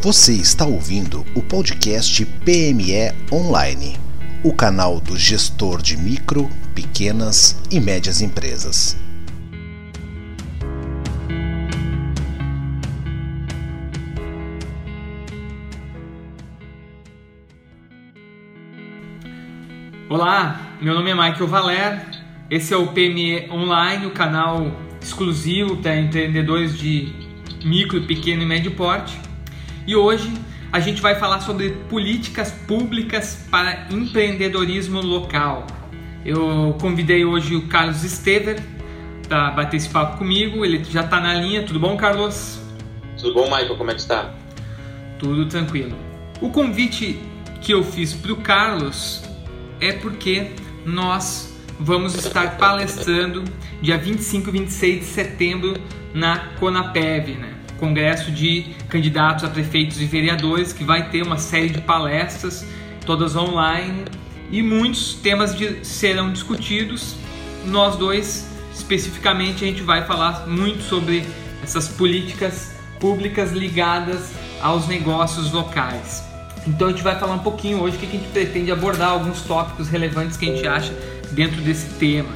Você está ouvindo o podcast PME Online, o canal do gestor de micro, pequenas e médias empresas. Olá, meu nome é Michael Valer, esse é o PME Online, o canal exclusivo para empreendedores de micro, pequeno e médio porte. E hoje a gente vai falar sobre políticas públicas para empreendedorismo local. Eu convidei hoje o Carlos Estever para bater esse papo comigo, ele já está na linha. Tudo bom, Carlos? Tudo bom, Michael? Como é que está? Tudo tranquilo. O convite que eu fiz para o Carlos é porque nós vamos estar palestrando dia 25 e 26 de setembro na Conapev, né? Congresso de Candidatos a Prefeitos e Vereadores, que vai ter uma série de palestras, todas online, e muitos temas de, serão discutidos. Nós dois, especificamente, a gente vai falar muito sobre essas políticas públicas ligadas aos negócios locais. Então a gente vai falar um pouquinho hoje o que a gente pretende abordar, alguns tópicos relevantes que a gente acha dentro desse tema.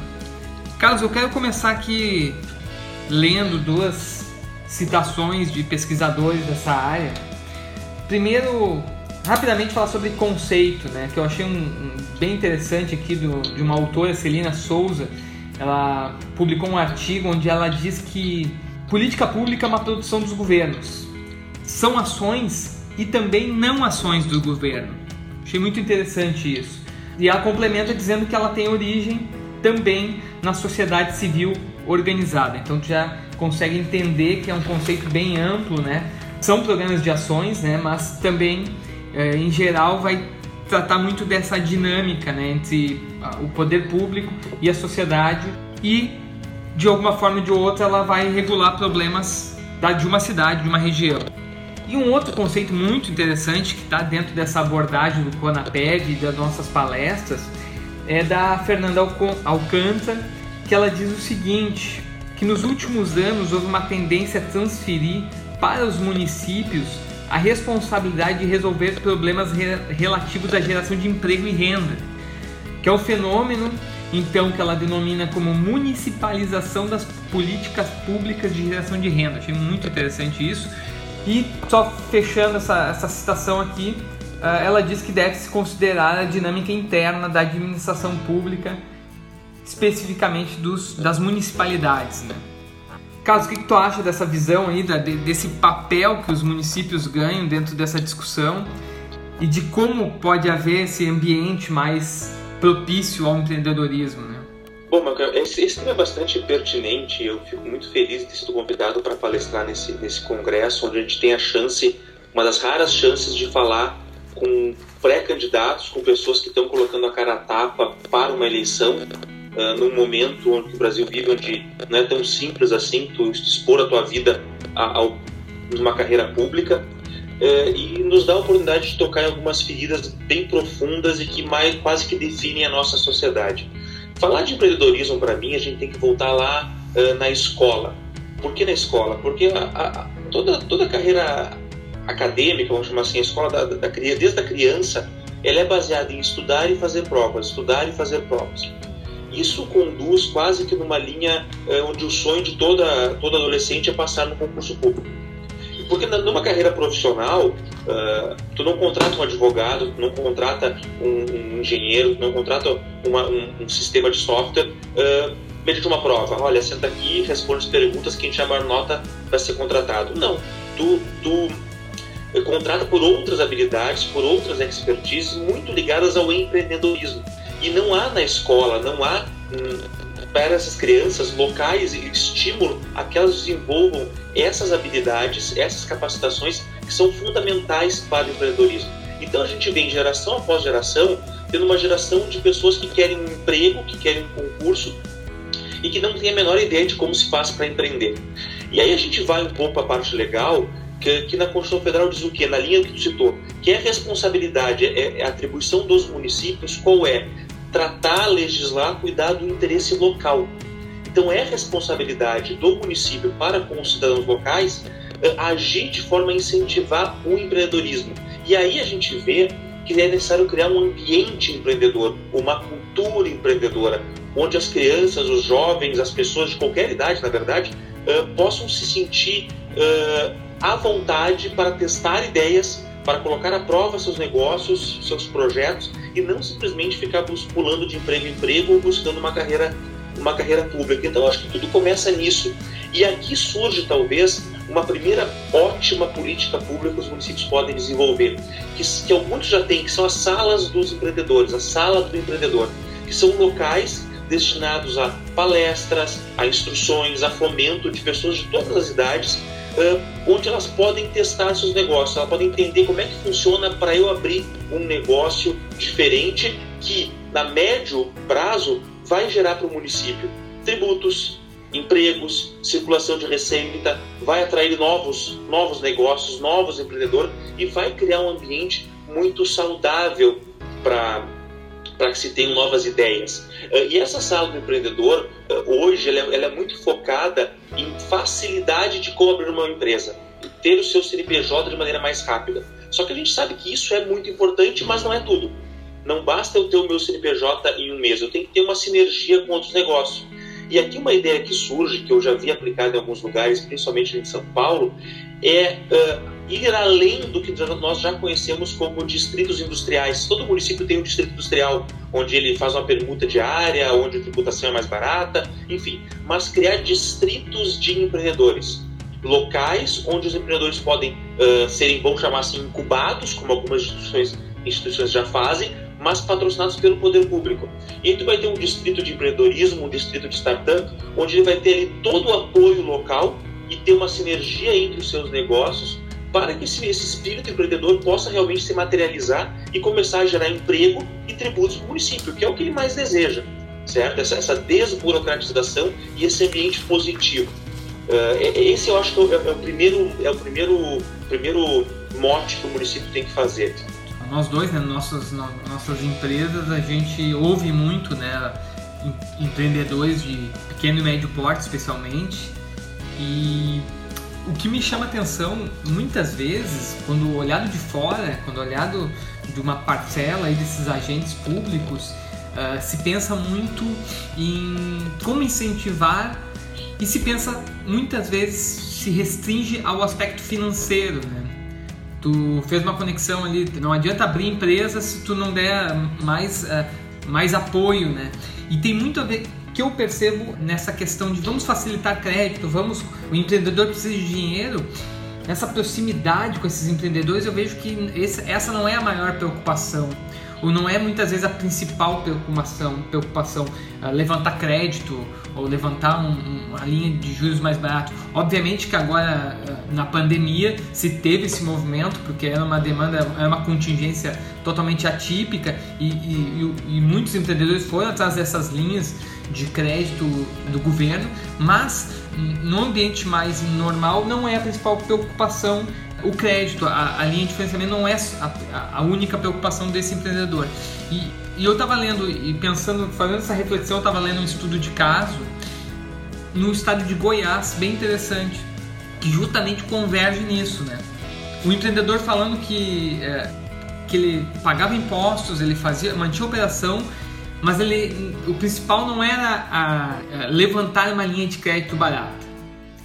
Carlos, eu quero começar aqui lendo duas citações de pesquisadores dessa área. Primeiro, rapidamente falar sobre conceito, né, que eu achei um, um bem interessante aqui do, de uma autora, Celina Souza. Ela publicou um artigo onde ela diz que política pública é uma produção dos governos. São ações e também não ações do governo. Achei muito interessante isso. E ela complementa dizendo que ela tem origem também na sociedade civil organizada. Então tu já consegue entender que é um conceito bem amplo, né? São programas de ações, né? Mas também, eh, em geral, vai tratar muito dessa dinâmica, né? Entre o poder público e a sociedade e de alguma forma ou de outra ela vai regular problemas de uma cidade, de uma região. E um outro conceito muito interessante que está dentro dessa abordagem do Conaped e das nossas palestras é da Fernanda Alcântara, que ela diz o seguinte, que nos últimos anos houve uma tendência a transferir para os municípios a responsabilidade de resolver problemas relativos à geração de emprego e renda, que é o fenômeno então que ela denomina como municipalização das políticas públicas de geração de renda. Achei muito interessante isso e só fechando essa, essa citação aqui, uh, ela diz que deve se considerar a dinâmica interna da administração pública, especificamente dos, das municipalidades. Né? Carlos, o que, que, tu acha dessa visão aí, da, de, desse papel que os municípios ganham dentro dessa discussão e de como pode haver esse ambiente mais propício ao empreendedorismo? Né? Bom, esse, esse tema é bastante pertinente. Eu fico muito feliz de ter sido convidado para palestrar nesse, nesse congresso, onde a gente tem a chance, uma das raras chances de falar com pré-candidatos, com pessoas que estão colocando a cara a tapa para uma eleição, uh, num momento onde o Brasil vive, onde não é tão simples assim tu expor a tua vida a, a uma carreira pública. Uh, e nos dá a oportunidade de tocar em algumas feridas bem profundas e que mais quase que definem a nossa sociedade. Falar de empreendedorismo para mim, a gente tem que voltar lá uh, na escola. Por que na escola? Porque a, a, toda, toda a carreira acadêmica, vamos chamar assim, a escola da, da, desde a criança, ela é baseada em estudar e fazer provas, estudar e fazer provas. Isso conduz quase que numa linha uh, onde o sonho de toda, toda adolescente é passar no concurso público. Porque numa carreira profissional, uh, tu não contrata um advogado, tu não contrata um, um engenheiro, tu não contrata uma, um, um, sistema de software uh, mediante uma prova. Olha, senta aqui, responde as perguntas, quem chamar nota para ser contratado. Não, tu, tu eh, contrata por outras habilidades, por outras expertises muito ligadas ao empreendedorismo. E não há na escola, não há hum, para essas crianças locais e estímulo a que elas desenvolvam essas habilidades, essas capacitações que são fundamentais para o empreendedorismo. Então a gente vem geração após geração tendo uma geração de pessoas que querem um emprego, que querem um concurso e que não têm a menor ideia de como se faz para empreender. E aí a gente vai um pouco para a parte legal, que, que, na Constituição Federal diz o quê? Na linha que tu citou, que é a responsabilidade, é, é a atribuição dos municípios, qual é? Tratar, legislar, cuidar do interesse local. Então é responsabilidade do município para com os cidadãos locais agir de forma a incentivar o empreendedorismo. E aí a gente vê que é necessário criar um ambiente empreendedor, uma cultura empreendedora, onde as crianças, os jovens, as pessoas de qualquer idade, na verdade, uh, possam se sentir uh, à vontade para testar ideias, para colocar à prova seus negócios, seus projetos e não simplesmente ficar pulando de emprego em emprego ou buscando uma carreira, uma carreira pública. Então, acho que tudo começa nisso. E aqui surge, talvez, uma primeira ótima política pública que os municípios podem desenvolver, que, que muitos já têm, que são as salas dos empreendedores, a sala do empreendedor, que são locais destinados a palestras, a instruções, a fomento de pessoas de todas as idades, onde elas podem testar seus negócios, elas podem entender como é que funciona para eu abrir um negócio diferente que, na médio prazo, vai gerar para o município tributos, empregos, circulação de receita, vai atrair novos, novos negócios, novos empreendedores e vai criar um ambiente muito saudável para para que se tenham novas ideias. Eh, e essa sala do empreendedor, eh, hoje, ela é, ela é muito focada em facilidade de como abrir uma empresa, ter o seu CNPJ de maneira mais rápida. Só que a gente sabe que isso é muito importante, mas não é tudo. Não basta eu ter o meu CNPJ em um mês, eu tenho que ter uma sinergia com outros negócios. E aqui uma ideia que surge, que eu já vi aplicada em alguns lugares, principalmente em São Paulo, é uh, ir além do que nós já conhecemos como distritos industriais. Todo município tem um distrito industrial, onde ele faz uma permuta diária, onde a tributação é mais barata, enfim. Mas criar distritos de empreendedores. Locais onde os empreendedores podem uh, serem, vamos chamar assim, incubados, como algumas instituições, instituições já fazem, mas patrocinados pelo poder público. E aí tu vai ter um distrito de empreendedorismo, um distrito de startup, onde ele vai ter ali todo o apoio local e ter uma sinergia entre os seus negócios para que esse, espírito empreendedor possa realmente se materializar e começar a gerar emprego e tributos para o município, que é o que ele mais deseja, certo? Essa, essa desburocratização e esse ambiente positivo. Uh, esse eu acho que é, é, o primeiro, é o primeiro, primeiro mote que o município tem que fazer. Nós dois, né, nossas, nossas empresas, a gente ouve muito, né, empreendedores de pequeno e médio porte, especialmente, e o que me chama atenção muitas vezes, quando olhado de fora, quando olhado de uma parcela aí desses agentes públicos, uh, se pensa muito em como incentivar e se pensa muitas vezes se restringe ao aspecto financeiro, né? Tu fez uma conexão ali, não adianta abrir empresa se tu não der mais, uh, mais apoio, né? E tem muito a ver que eu percebo nessa questão de vamos facilitar crédito, vamos o empreendedor precisa de dinheiro, nessa proximidade com esses empreendedores eu vejo que essa não é a maior preocupação ou não é muitas vezes a principal preocupação, preocupação uh, levantar crédito ou levantar um, uma linha de juros mais barato. Obviamente que agora uh, na pandemia se teve esse movimento porque era uma demanda, era uma contingência totalmente atípica e, e, e, e muitos empreendedores foram atrás dessas linhas de crédito do governo, mas no ambiente mais normal não é a principal preocupação o crédito, a, a linha de financiamento não é a, a única preocupação desse empreendedor. E, e eu estava lendo e pensando, fazendo essa reflexão, eu estava lendo um estudo de caso no estado de Goiás, bem interessante, que justamente converge nisso, né? O empreendedor falando que, é, que ele pagava impostos, ele fazia, mantinha operação, mas ele, o principal não era a, a levantar uma linha de crédito barata.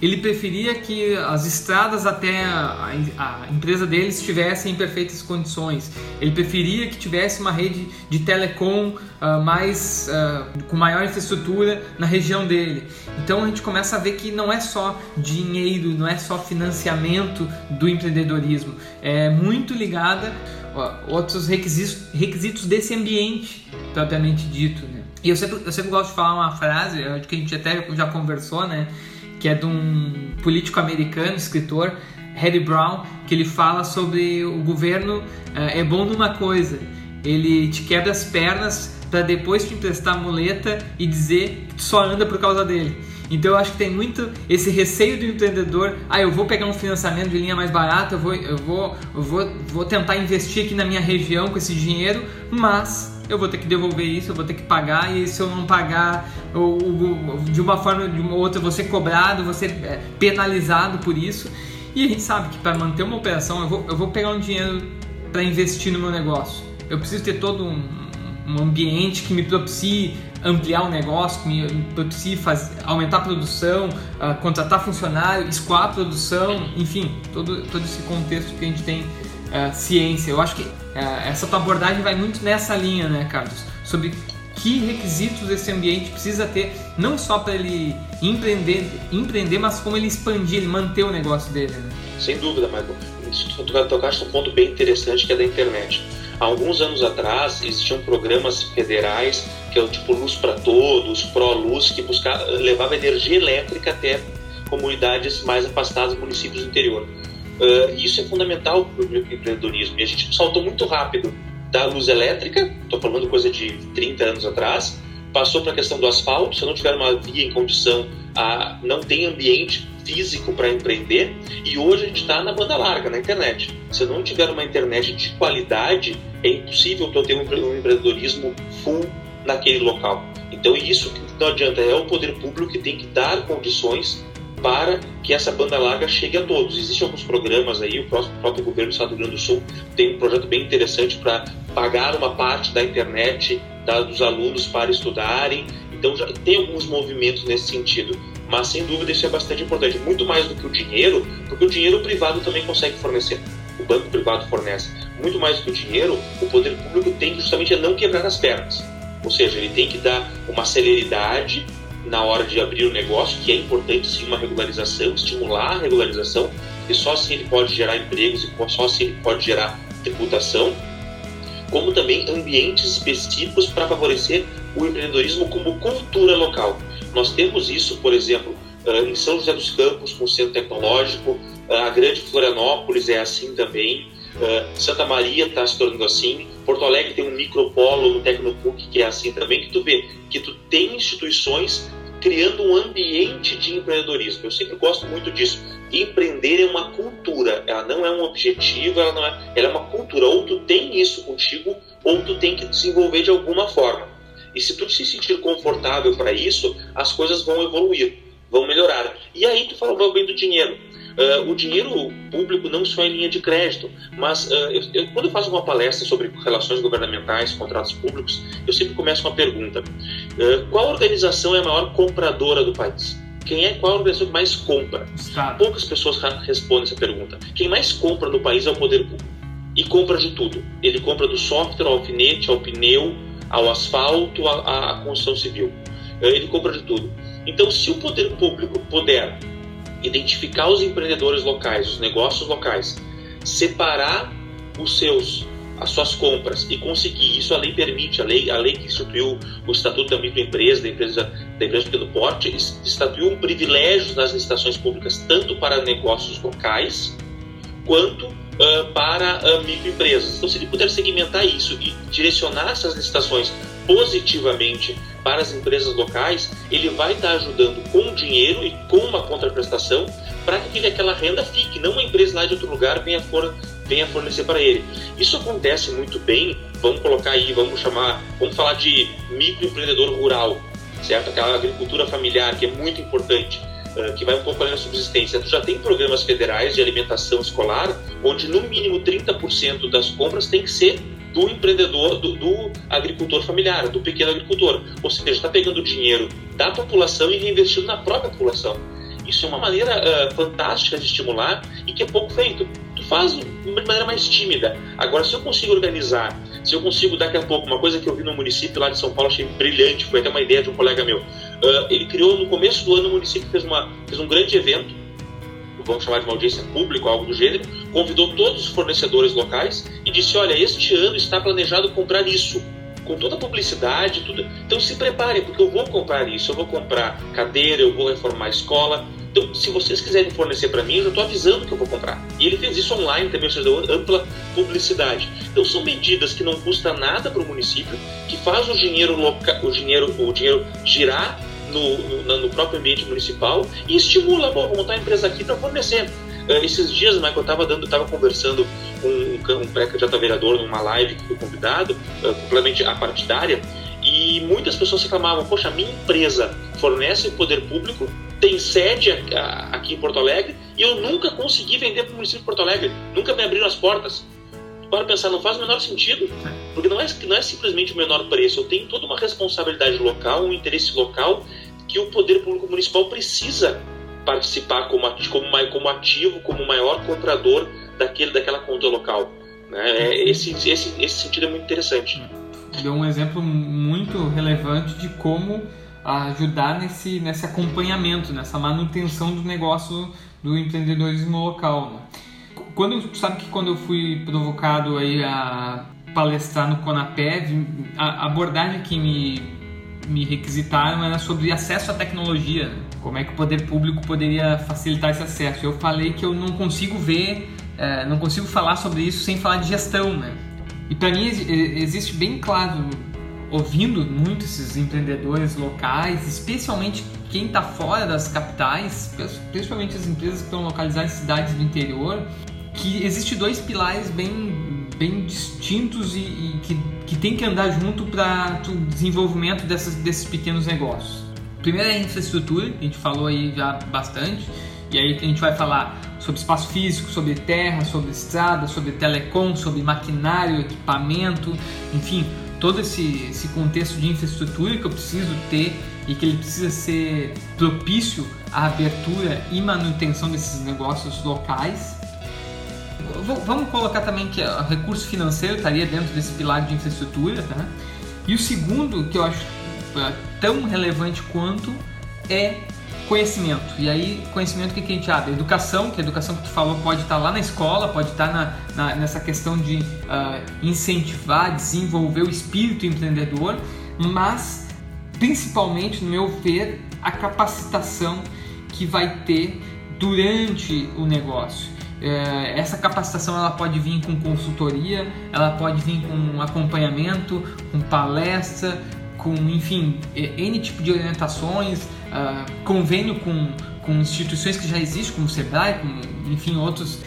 Ele preferia que as estradas até a, a, a, empresa dele estivessem em perfeitas condições. Ele preferia que tivesse uma rede de telecom uh, mais uh, com maior infraestrutura na região dele. Então a gente começa a ver que não é só dinheiro, não é só financiamento do empreendedorismo, é muito ligada outros requisitos, requisitos desse ambiente propriamente dito, né? E eu sempre, eu sempre gosto de falar uma frase, que a gente até já conversou, né? Que é de um político americano, escritor, Harry Brown, que ele fala sobre o governo é, é bom numa coisa, ele te quebra as pernas para depois te emprestar muleta e dizer que tu só anda por causa dele. Então eu acho que tem muito esse receio do empreendedor, ah, eu vou pegar um financiamento de linha mais barata, eu vou, eu vou, eu vou, vou tentar investir aqui na minha região com esse dinheiro, mas eu vou ter que devolver isso, eu vou ter que pagar, e se eu não pagar, ou, de uma forma ou de uma outra, ser cobrado, ser é, penalizado por isso. E a gente sabe que para manter uma operação, eu vou, eu vou pegar um dinheiro para investir no meu negócio. Eu preciso ter todo um, um ambiente que me propicie ampliar o negócio, que me propicie fazer, aumentar a produção, uh, contratar funcionário, escoar a produção, enfim, todo, todo esse contexto que a gente tem uh, ciência. Eu acho que uh, essa tua abordagem vai muito nessa linha, né, Carlos? Sobre que requisitos esse ambiente precisa ter, não só para ele empreender, empreender, mas como ele expandir, ele manter o negócio dele. Né? Sem dúvida, Michael. Tu tocaste um ponto bem interessante que é da internet. Há alguns anos atrás existiam programas federais que é o tipo Luz para Todos, Pro Luz, que buscava, levava energia elétrica até comunidades mais afastadas, municípios do interior. Uh, isso é fundamental para o empreendedorismo e a gente saltou muito rápido da luz elétrica, estou falando coisa de 30 anos atrás, passou para a questão do asfalto, se não tiver uma via em condição, a, não tem ambiente físico para empreender, e hoje a gente está na banda larga, na internet. Se não tiver uma internet de qualidade, é impossível tu ter um empreendedorismo full naquele local. Então isso que não adianta, é o poder público que tem que dar condições para que essa banda larga chegue a todos. Existem alguns programas aí, o próprio, próprio governo do Estado do Rio Grande do Sul tem um projeto bem interessante para pagar uma parte da internet da, dos alunos para estudarem. Então já tem alguns movimentos nesse sentido. Mas sem dúvida isso é bastante importante, muito mais do que o dinheiro, porque o dinheiro privado também consegue fornecer. O banco privado fornece. Muito mais do que o dinheiro, o poder público tem que justamente não quebrar as pernas. Ou seja, ele tem que dar uma celeridade na hora de abrir o negócio, que é importante sim uma regularização, estimular a regularização, e só assim ele pode gerar empregos e só assim ele pode gerar tributação, como também ambientes específicos para favorecer o empreendedorismo como cultura local. Nós temos isso, por exemplo, em São José dos Campos, com o Centro Tecnológico, a Grande Florianópolis é assim também, Santa Maria está se tornando assim, Porto Alegre tem um micropolo no Tecnopuc que é assim também, que tu vê que tu tem instituições criando um ambiente de empreendedorismo. Eu sempre gosto muito disso. Empreender é uma cultura, ela não é um objetivo, ela não é, ela é uma cultura. Ou tu tem isso contigo, ou tu tem que desenvolver de alguma forma. E se tu se sentir confortável para isso, as coisas vão evoluir, vão melhorar. E aí tu falou bem do dinheiro. Uh, o dinheiro público não só em linha de crédito, mas uh, eu, eu, quando eu faço uma palestra sobre relações governamentais, contratos públicos, eu sempre começo com uma pergunta: uh, qual organização é a maior compradora do país? Quem é qual a organização que mais compra? Estado. Poucas pessoas respondem essa pergunta. Quem mais compra no país é o poder público e compra de tudo. Ele compra do software ao alfinete, ao pneu, ao asfalto, à, à construção civil. Ele compra de tudo. Então, se o poder público puder identificar os empreendedores locais, os negócios locais, separar os seus as suas compras e conseguir. Isso a lei permite a lei a lei que instituiu o estatuto da microempresa da empresa da empresa pequeno porte estatuiu um privilégio nas licitações públicas tanto para negócios locais quanto uh, para uh, microempresas então se ele puder segmentar isso e direcionar essas licitações positivamente para as empresas locais, ele vai estar ajudando com dinheiro e com uma contraprestação para que aquela renda fique, não uma empresa lá de outro lugar venha, for, venha fornecer para ele. Isso acontece muito bem, vamos colocar aí, vamos chamar, vamos falar de microempreendedor rural, certo? Aquela agricultura familiar que é muito importante que vai um pouco além da subsistência. Tu já tem programas federais de alimentação escolar, onde no mínimo 30% das compras tem que ser do empreendedor, do, do agricultor familiar, do pequeno agricultor. Ou seja, está pegando dinheiro da população e reinvestindo na própria população. Isso é uma maneira uh, fantástica de estimular e que é pouco feito. Tu faz de maneira mais tímida. Agora, se eu consigo organizar, se eu consigo daqui a pouco, uma coisa que eu vi no município lá de São Paulo, achei brilhante, foi até uma ideia de um colega meu. Uh, ele criou no começo do ano, o município fez, uma, fez um grande evento vamos chamar de uma audiência pública, algo do gênero, convidou todos os fornecedores locais e disse: Olha, este ano está planejado comprar isso, com toda a publicidade, tudo. Então se preparem, porque eu vou comprar isso, eu vou comprar cadeira, eu vou reformar a escola. Então, se vocês quiserem fornecer para mim, eu já estou avisando que eu vou comprar. E ele fez isso online também, ou seja, deu ampla publicidade. Então, são medidas que não custam nada para o município, que faz o dinheiro, loca... o dinheiro, o dinheiro girar no, no, no próprio ambiente municipal e estimula, bom, vou montar uma empresa aqui para fornecer. Uh, esses dias, Michael, eu estava dando, estava conversando com um, um pré-candidato vereador numa live que fui convidado, uh, completamente apartidária, e muitas pessoas reclamavam, poxa, minha empresa fornece poder público tem sede aqui em Porto Alegre e eu nunca consegui vender para o município de Porto Alegre, nunca me abriram as portas. Para pensar, não faz o menor sentido, porque não é, não é simplesmente o menor preço, eu tenho toda uma responsabilidade local, um interesse local que o poder público municipal precisa participar como, como, como ativo, como maior comprador daquele, daquela conta local. Né? É, esse, esse, esse sentido é muito interessante. Deu um exemplo muito relevante de como ajudar nesse, nesse acompanhamento, nessa manutenção do negócio do empreendedorismo local. Né? Quando, sabe que quando eu fui provocado aí a palestrar no Conapé, a abordagem que me, me requisitaram era sobre acesso à tecnologia, né? como é que o poder público poderia facilitar esse acesso. Eu falei que eu não consigo ver, é, não consigo falar sobre isso sem falar de gestão, né? E para mim existe bem claro ouvindo muito esses empreendedores locais, especialmente quem está fora das capitais, principalmente as empresas que estão localizadas em cidades do interior, que existe dois pilares bem, bem distintos e, e que, que tem que andar junto para o desenvolvimento dessas, desses pequenos negócios. Primeiro é a infraestrutura, a gente falou aí já bastante, e aí a gente vai falar sobre espaço físico, sobre terra, sobre estrada, sobre telecom, sobre maquinário, equipamento, enfim, todo esse, esse contexto de infraestrutura que eu preciso ter e que ele precisa ser propício à abertura e manutenção desses negócios locais. Vamos colocar também que o recurso financeiro estaria dentro desse pilar de infraestrutura, tá? E o segundo, que eu acho é, tão relevante quanto, é conhecimento. E aí, conhecimento que, que a gente abre? Educação, que a educação que tu falou pode estar lá na escola, pode estar na, na nessa questão de uh, incentivar, desenvolver o espírito empreendedor, mas principalmente, no meu ver, a capacitação que vai ter durante o negócio. É, essa capacitação ela pode vir com consultoria, ela pode vir com acompanhamento, com palestra, com enfim n tipo de orientações, uh, convênio com, com instituições que já existem, como o Sebrae, com, enfim outros.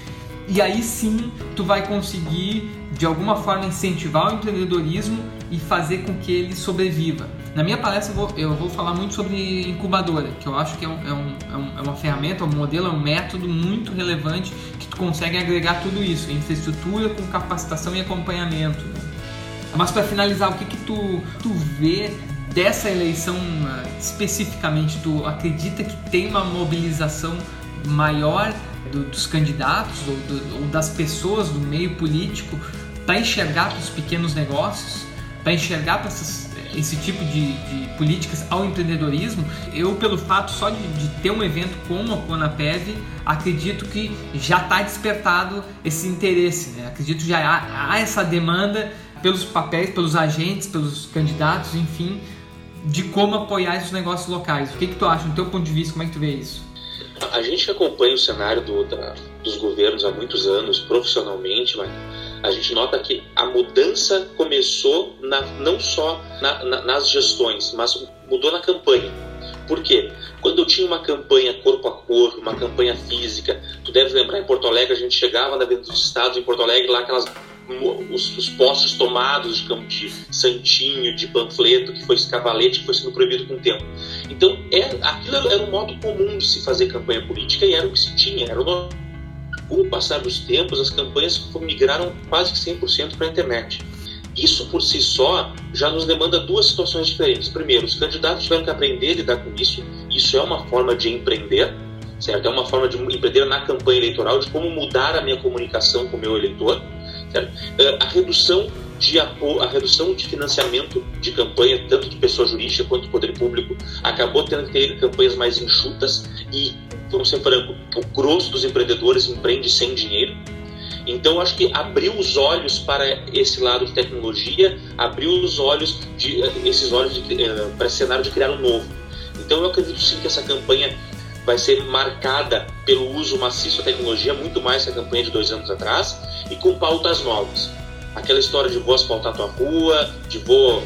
E aí sim tu vai conseguir de alguma forma incentivar o empreendedorismo e fazer com que ele sobreviva. Na minha palestra eu vou, eu vou falar muito sobre incubadora, que eu acho que é, um, é, um, é, é uma ferramenta, um modelo, é um método muito relevante que tu consegue agregar tudo isso, infraestrutura com capacitação e acompanhamento. Mas para finalizar, o que, que tu, tu vê dessa eleição ah, especificamente? Tu acredita que tem uma mobilização maior do, dos candidatos ou, do, ou, das pessoas do meio político para enxergar para os pequenos negócios, para enxergar para esse tipo de, de, políticas ao empreendedorismo? Eu, pelo fato só de, de ter um evento como a Conapev, acredito que já está despertado esse interesse. Né? Acredito que já há, há essa demanda pelos papéis, pelos agentes, pelos candidatos, enfim, de como apoiar esses negócios locais. O que, que tu acha, no teu ponto de vista, como é que tu vê isso? A gente acompanha o cenário do, da, dos governos há muitos anos, profissionalmente, mas a gente nota que a mudança começou na, não só na, na, nas gestões, mas mudou na campanha. Por quê? Quando eu tinha uma campanha corpo a corpo, uma campanha física, tu deve lembrar em Porto Alegre, a gente chegava na Avenida dos Estados em Porto Alegre, lá aquelas os, os postos tomados de, de santinho, de panfleto, que foi esse cavalete que foi sendo proibido com o tempo. Então, é, aquilo era um modo comum de se fazer campanha política e era o que se tinha, era o com o passar dos tempos, as campanhas migraram quase que 100% para a internet. Isso por si só já nos demanda duas situações diferentes. Primeiro, os candidatos tiveram que aprender a lidar com isso. Isso é uma forma de empreender, certo? É uma forma de empreender na campanha eleitoral, de como mudar a minha comunicação com o meu eleitor. Eh, a redução de a redução de financiamento de campanha, tanto de pessoa jurídica quanto do poder público, acabou tendo que ter campanhas mais enxutas e, vamos ser franco, o grosso dos empreendedores empreende sem dinheiro. Então, acho que abriu os olhos para esse lado de tecnologia, abriu os olhos de eh, esses olhos de, uh, para esse cenário de criar um novo. Então, eu acredito sim que essa campanha vai ser marcada pelo uso maciço da tecnologia, muito mais que a campanha de dois anos atrás, e com pautas novas. Aquela história de vou asfaltar tua rua, de vou uh,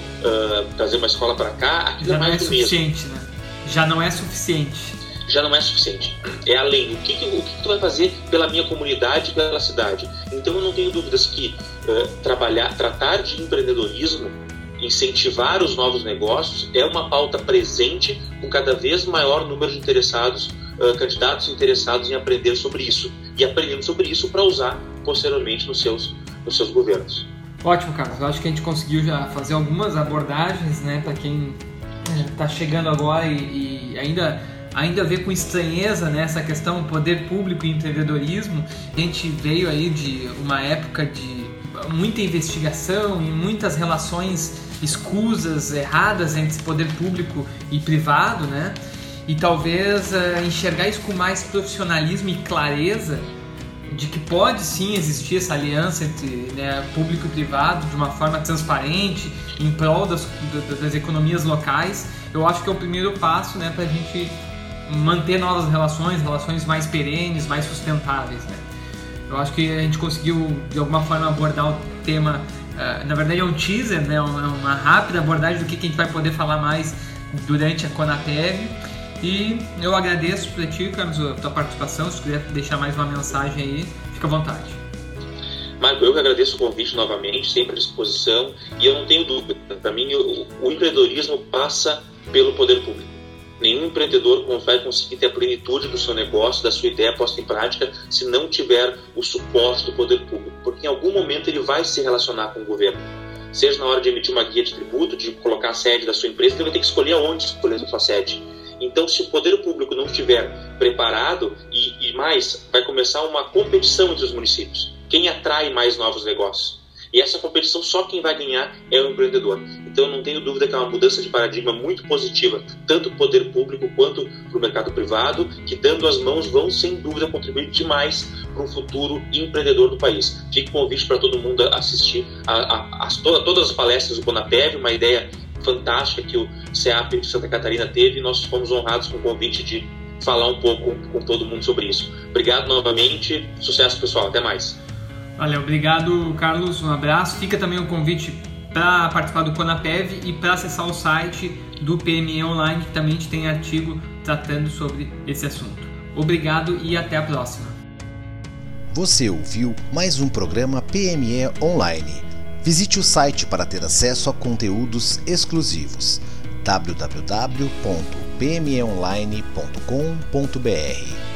trazer uma escola para cá, aquilo Já é mais não é do suficiente, mesmo. né? Já não é suficiente. Já não é suficiente. É além. O que, que o que, que, tu vai fazer pela minha comunidade, pela cidade? Então eu não tenho dúvidas que uh, trabalhar, tratar de empreendedorismo incentivar os novos negócios é uma pauta presente com cada vez maior número de interessados, uh, candidatos interessados em aprender sobre isso e aprendendo sobre isso para usar posteriormente nos seus, nos seus governos. Ótimo, Carlos. Eu acho que a gente conseguiu já fazer algumas abordagens, né, para quem está é, chegando agora e, e, ainda ainda vê com estranheza né, questão poder público e empreendedorismo. A gente veio aí de uma época de muita investigação e muitas relações escusas, erradas entre poder público e privado, né? E talvez uh, enxergar isso com mais profissionalismo e clareza de que pode sim existir essa aliança entre né, público e privado de uma forma transparente em prol das, das economias locais, eu acho que é o primeiro passo né, para a gente manter novas relações, relações mais perenes, mais sustentáveis. Né? Eu acho que a gente conseguiu de alguma forma abordar o tema, uh, na verdade é um teaser, né, uma, uma rápida abordagem do que, que a gente vai poder falar mais durante a Conatev. E eu agradeço para ti, Carlos, a tua participação. Se quiser deixar mais uma mensagem aí, fica à vontade. Marco, eu que agradeço o convite novamente, sempre à disposição. E eu não tenho dúvida, para mim, o, o empreendedorismo passa pelo poder público. Nenhum empreendedor vai conseguir ter a plenitude do seu negócio, da sua ideia posta em prática, se não tiver o suporte do poder público. Porque em algum momento ele vai se relacionar com o governo. Seja na hora de emitir uma guia de tributo, de colocar a sede da sua empresa, ele vai ter que escolher onde escolher a sua sede então, se o poder público não estiver preparado, e, e mais, vai começar uma competição entre os municípios. Quem atrai mais novos negócios? E essa competição só quem vai ganhar é o empreendedor. Então não tenho dúvida que é uma mudança de paradigma muito positiva, tanto para o poder público quanto para o mercado privado, que dando as mãos vão sem dúvida contribuir demais para um futuro empreendedor do país. O convite para todo mundo assistir a, a, a, todas as palestras do Conapev, uma ideia fantástica que o CEAP de Santa Catarina teve e nós fomos honrados com o convite de falar um pouco com todo mundo sobre isso. Obrigado novamente, sucesso pessoal, até mais. Valeu, obrigado Carlos, um abraço. Fica também o convite para participar do Conapev e para acessar o site do PME Online, que também tem artigo tratando sobre esse assunto. Obrigado e até a próxima. Você ouviu mais um programa PME Online Visite o site para ter acesso a conteúdos exclusivos www.pmeonline.com.br